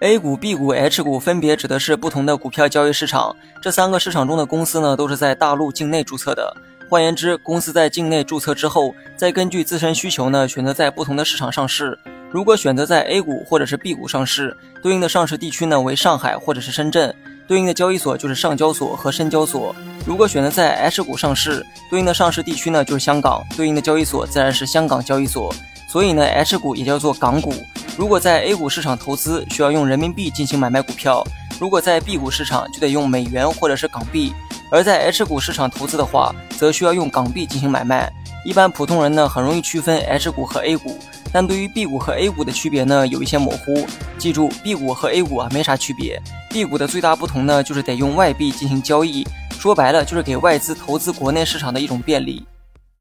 A 股、B 股、H 股分别指的是不同的股票交易市场。这三个市场中的公司呢，都是在大陆境内注册的。换言之，公司在境内注册之后，再根据自身需求呢，选择在不同的市场上市。如果选择在 A 股或者是 B 股上市，对应的上市地区呢为上海或者是深圳，对应的交易所就是上交所和深交所。如果选择在 H 股上市，对应的上市地区呢就是香港，对应的交易所自然是香港交易所。所以呢，H 股也叫做港股。如果在 A 股市场投资，需要用人民币进行买卖股票；如果在 B 股市场，就得用美元或者是港币；而在 H 股市场投资的话，则需要用港币进行买卖。一般普通人呢，很容易区分 H 股和 A 股，但对于 B 股和 A 股的区别呢，有一些模糊。记住，B 股和 A 股啊没啥区别，B 股的最大不同呢，就是得用外币进行交易，说白了就是给外资投资国内市场的一种便利。